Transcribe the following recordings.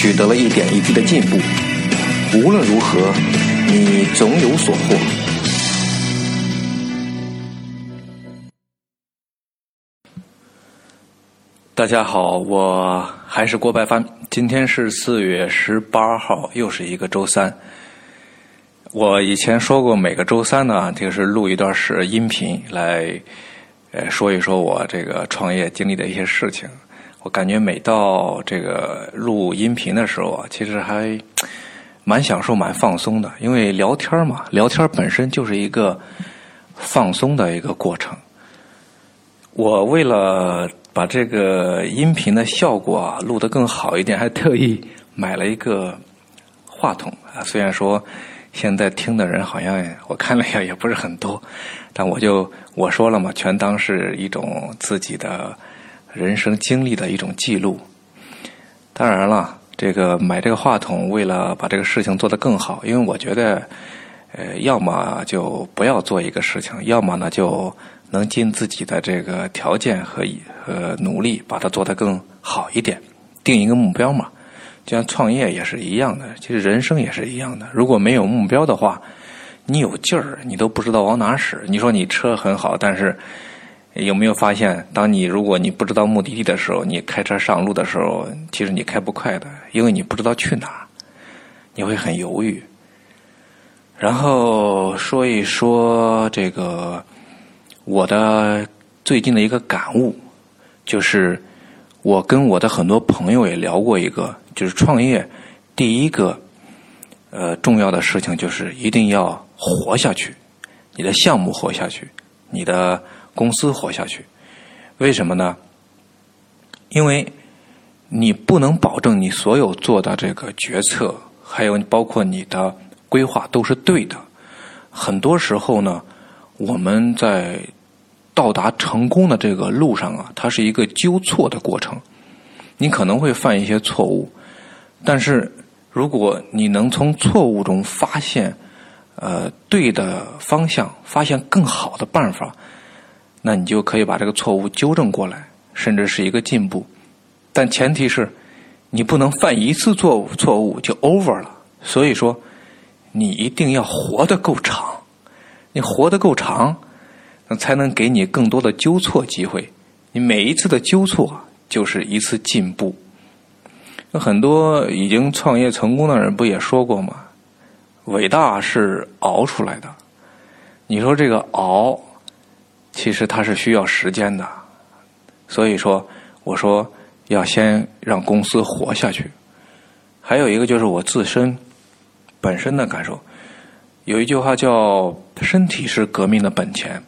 取得了一点一滴的进步，无论如何，你总有所获。大家好，我还是郭白帆。今天是四月十八号，又是一个周三。我以前说过，每个周三呢，就是录一段是音频来，呃，说一说我这个创业经历的一些事情。我感觉每到这个录音频的时候啊，其实还蛮享受、蛮放松的。因为聊天嘛，聊天本身就是一个放松的一个过程。我为了把这个音频的效果啊录得更好一点，还特意买了一个话筒啊。虽然说现在听的人好像我看了一下也不是很多，但我就我说了嘛，全当是一种自己的。人生经历的一种记录。当然了，这个买这个话筒，为了把这个事情做得更好，因为我觉得，呃，要么就不要做一个事情，要么呢就能尽自己的这个条件和和努力，把它做得更好一点，定一个目标嘛。就像创业也是一样的，其实人生也是一样的。如果没有目标的话，你有劲儿，你都不知道往哪使。你说你车很好，但是。有没有发现，当你如果你不知道目的地的时候，你开车上路的时候，其实你开不快的，因为你不知道去哪，你会很犹豫。然后说一说这个我的最近的一个感悟，就是我跟我的很多朋友也聊过一个，就是创业第一个呃重要的事情就是一定要活下去，你的项目活下去，你的。公司活下去，为什么呢？因为你不能保证你所有做的这个决策，还有包括你的规划都是对的。很多时候呢，我们在到达成功的这个路上啊，它是一个纠错的过程。你可能会犯一些错误，但是如果你能从错误中发现呃对的方向，发现更好的办法。那你就可以把这个错误纠正过来，甚至是一个进步，但前提是，你不能犯一次错误错误就 over 了。所以说，你一定要活得够长，你活得够长，那才能给你更多的纠错机会。你每一次的纠错就是一次进步。那很多已经创业成功的人不也说过吗？伟大是熬出来的。你说这个熬。其实它是需要时间的，所以说我说要先让公司活下去。还有一个就是我自身本身的感受，有一句话叫“身体是革命的本钱”。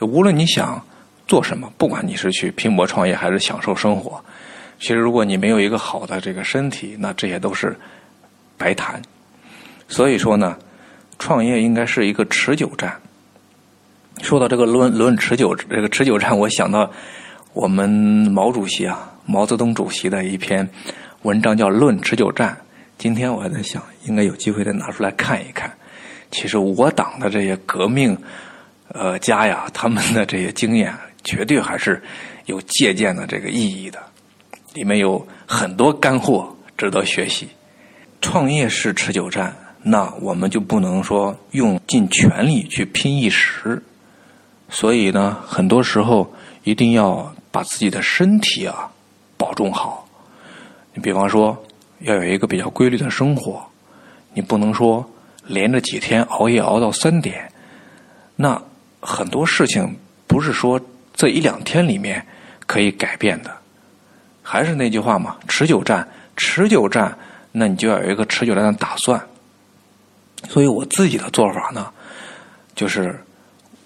无论你想做什么，不管你是去拼搏创业还是享受生活，其实如果你没有一个好的这个身体，那这些都是白谈。所以说呢，创业应该是一个持久战。说到这个论论持久这个持久战，我想到我们毛主席啊，毛泽东主席的一篇文章叫《论持久战》。今天我还在想，应该有机会再拿出来看一看。其实我党的这些革命呃家呀，他们的这些经验，绝对还是有借鉴的这个意义的。里面有很多干货值得学习。创业是持久战，那我们就不能说用尽全力去拼一时。所以呢，很多时候一定要把自己的身体啊保重好。你比方说，要有一个比较规律的生活，你不能说连着几天熬夜熬到三点。那很多事情不是说这一两天里面可以改变的。还是那句话嘛，持久战，持久战，那你就要有一个持久战的打算。所以我自己的做法呢，就是。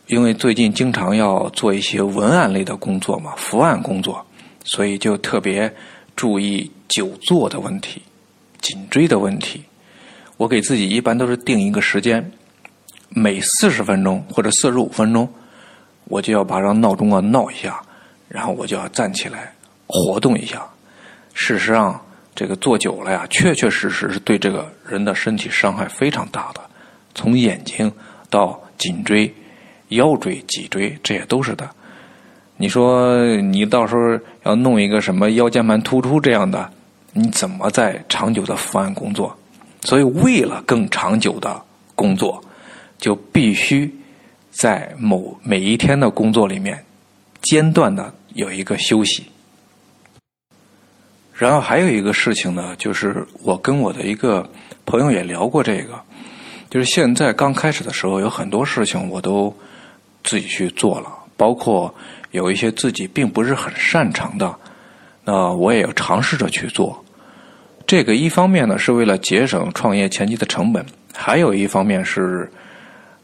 因为最近经常要做一些文案类的工作嘛，伏案工作，所以就特别注意久坐的问题。颈椎的问题，我给自己一般都是定一个时间，每四十分钟或者四十五分钟，我就要把让闹钟啊闹一下，然后我就要站起来活动一下。事实上，这个坐久了呀，确确实实是对这个人的身体伤害非常大的，从眼睛到颈椎、腰椎、脊椎，这些都是的。你说你到时候要弄一个什么腰间盘突出这样的，你怎么在长久的伏案工作？所以，为了更长久的工作，就必须在某每一天的工作里面间断的有一个休息。然后还有一个事情呢，就是我跟我的一个朋友也聊过这个，就是现在刚开始的时候，有很多事情我都自己去做了，包括有一些自己并不是很擅长的，那我也要尝试着去做。这个一方面呢是为了节省创业前期的成本，还有一方面是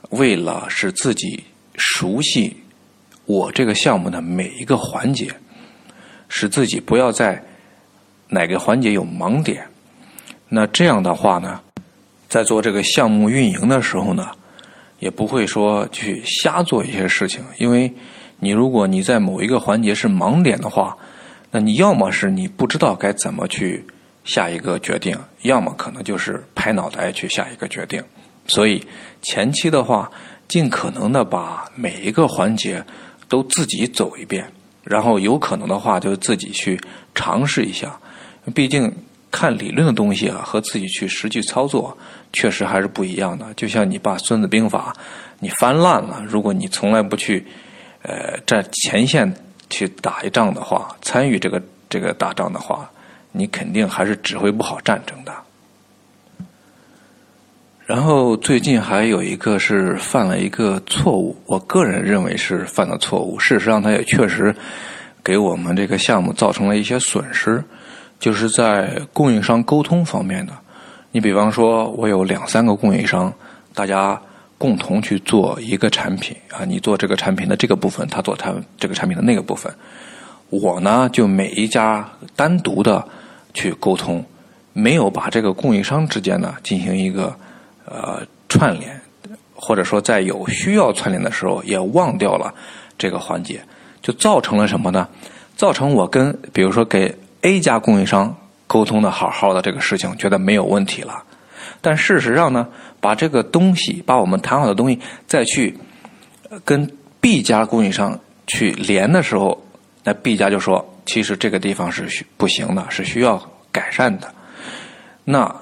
为了使自己熟悉我这个项目的每一个环节，使自己不要在。哪个环节有盲点？那这样的话呢，在做这个项目运营的时候呢，也不会说去瞎做一些事情。因为你如果你在某一个环节是盲点的话，那你要么是你不知道该怎么去下一个决定，要么可能就是拍脑袋去下一个决定。所以前期的话，尽可能的把每一个环节都自己走一遍，然后有可能的话就自己去尝试一下。毕竟看理论的东西啊，和自己去实际操作确实还是不一样的。就像你把《孙子兵法》你翻烂了，如果你从来不去呃在前线去打一仗的话，参与这个这个打仗的话，你肯定还是指挥不好战争的。然后最近还有一个是犯了一个错误，我个人认为是犯了错误。事实上，他也确实给我们这个项目造成了一些损失。就是在供应商沟通方面的，你比方说，我有两三个供应商，大家共同去做一个产品啊，你做这个产品的这个部分，他做他这个产品的那个部分，我呢就每一家单独的去沟通，没有把这个供应商之间呢进行一个呃串联，或者说在有需要串联的时候也忘掉了这个环节，就造成了什么呢？造成我跟比如说给 A 家供应商沟通的好好的这个事情，觉得没有问题了。但事实上呢，把这个东西，把我们谈好的东西，再去跟 B 家供应商去连的时候，那 B 家就说，其实这个地方是不行的，是需要改善的。那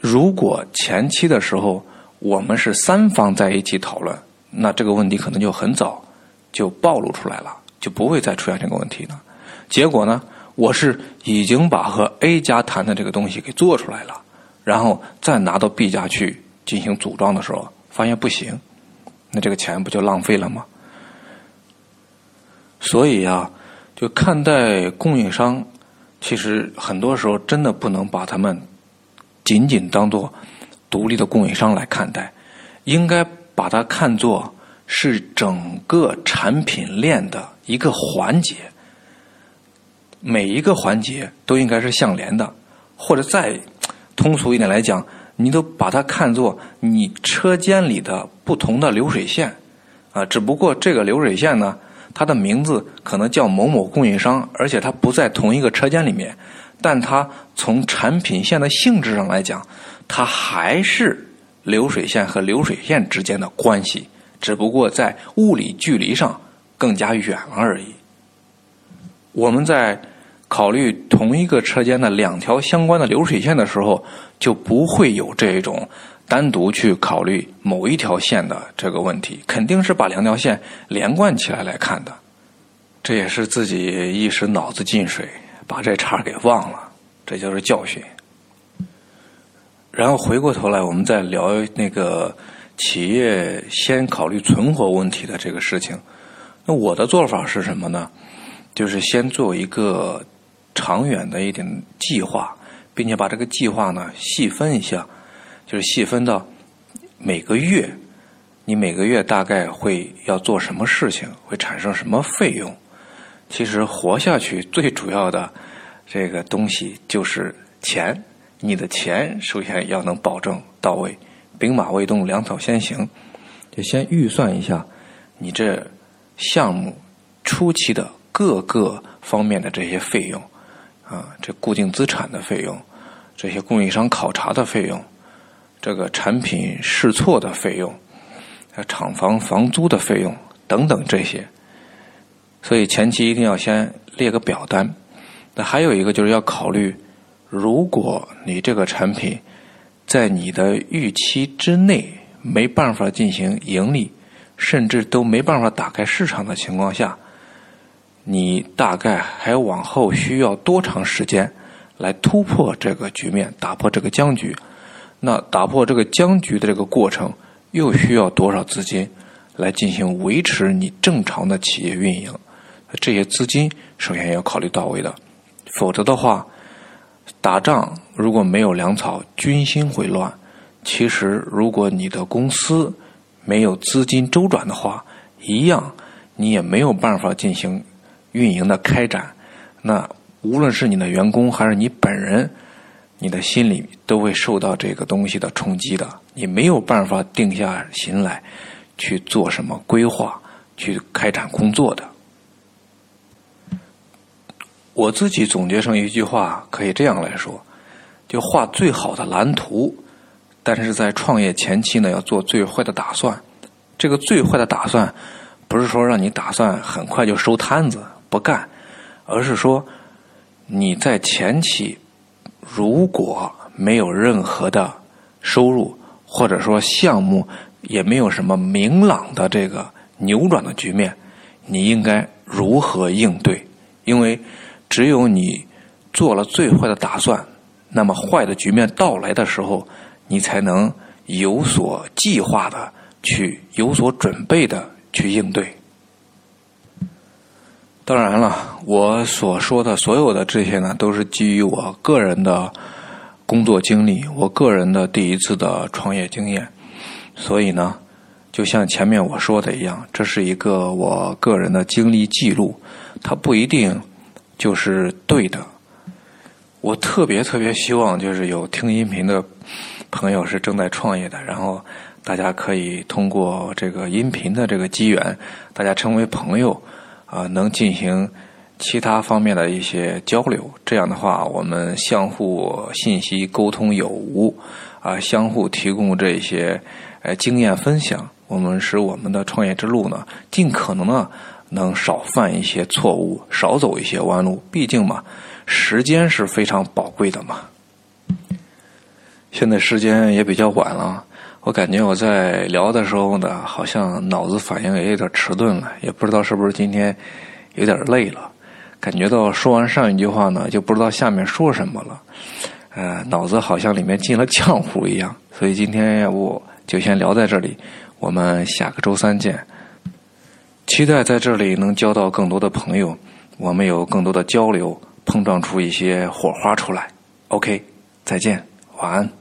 如果前期的时候我们是三方在一起讨论，那这个问题可能就很早就暴露出来了，就不会再出现这个问题了。结果呢？我是已经把和 A 家谈的这个东西给做出来了，然后再拿到 B 家去进行组装的时候，发现不行，那这个钱不就浪费了吗？所以啊，就看待供应商，其实很多时候真的不能把他们仅仅当做独立的供应商来看待，应该把它看作是整个产品链的一个环节。每一个环节都应该是相连的，或者再通俗一点来讲，你都把它看作你车间里的不同的流水线啊。只不过这个流水线呢，它的名字可能叫某某供应商，而且它不在同一个车间里面，但它从产品线的性质上来讲，它还是流水线和流水线之间的关系，只不过在物理距离上更加远了而已。我们在考虑同一个车间的两条相关的流水线的时候，就不会有这种单独去考虑某一条线的这个问题，肯定是把两条线连贯起来来看的。这也是自己一时脑子进水，把这茬给忘了，这就是教训。然后回过头来，我们再聊那个企业先考虑存活问题的这个事情。那我的做法是什么呢？就是先做一个长远的一点计划，并且把这个计划呢细分一下，就是细分到每个月，你每个月大概会要做什么事情，会产生什么费用。其实活下去最主要的这个东西就是钱，你的钱首先要能保证到位，兵马未动，粮草先行，就先预算一下你这项目初期的各个方面的这些费用啊，这固定资产的费用，这些供应商考察的费用，这个产品试错的费用，厂房房租的费用等等这些，所以前期一定要先列个表单。那还有一个就是要考虑。如果你这个产品在你的预期之内没办法进行盈利，甚至都没办法打开市场的情况下，你大概还往后需要多长时间来突破这个局面，打破这个僵局？那打破这个僵局的这个过程，又需要多少资金来进行维持你正常的企业运营？这些资金首先要考虑到位的，否则的话。打仗如果没有粮草，军心会乱。其实，如果你的公司没有资金周转的话，一样你也没有办法进行运营的开展。那无论是你的员工还是你本人，你的心里都会受到这个东西的冲击的。你没有办法定下心来去做什么规划，去开展工作的。我自己总结成一句话，可以这样来说：就画最好的蓝图，但是在创业前期呢，要做最坏的打算。这个最坏的打算，不是说让你打算很快就收摊子不干，而是说你在前期如果没有任何的收入，或者说项目也没有什么明朗的这个扭转的局面，你应该如何应对？因为只有你做了最坏的打算，那么坏的局面到来的时候，你才能有所计划的去有所准备的去应对。当然了，我所说的所有的这些呢，都是基于我个人的工作经历，我个人的第一次的创业经验。所以呢，就像前面我说的一样，这是一个我个人的经历记录，它不一定。就是对的，我特别特别希望，就是有听音频的朋友是正在创业的，然后大家可以通过这个音频的这个机缘，大家成为朋友，啊，能进行其他方面的一些交流。这样的话，我们相互信息沟通有无，啊，相互提供这些呃经验分享，我们使我们的创业之路呢，尽可能的。能少犯一些错误，少走一些弯路。毕竟嘛，时间是非常宝贵的嘛。现在时间也比较晚了，我感觉我在聊的时候呢，好像脑子反应也有点迟钝了，也不知道是不是今天有点累了。感觉到说完上一句话呢，就不知道下面说什么了。呃，脑子好像里面进了浆糊一样。所以今天要不就先聊在这里，我们下个周三见。期待在这里能交到更多的朋友，我们有更多的交流，碰撞出一些火花出来。OK，再见，晚安。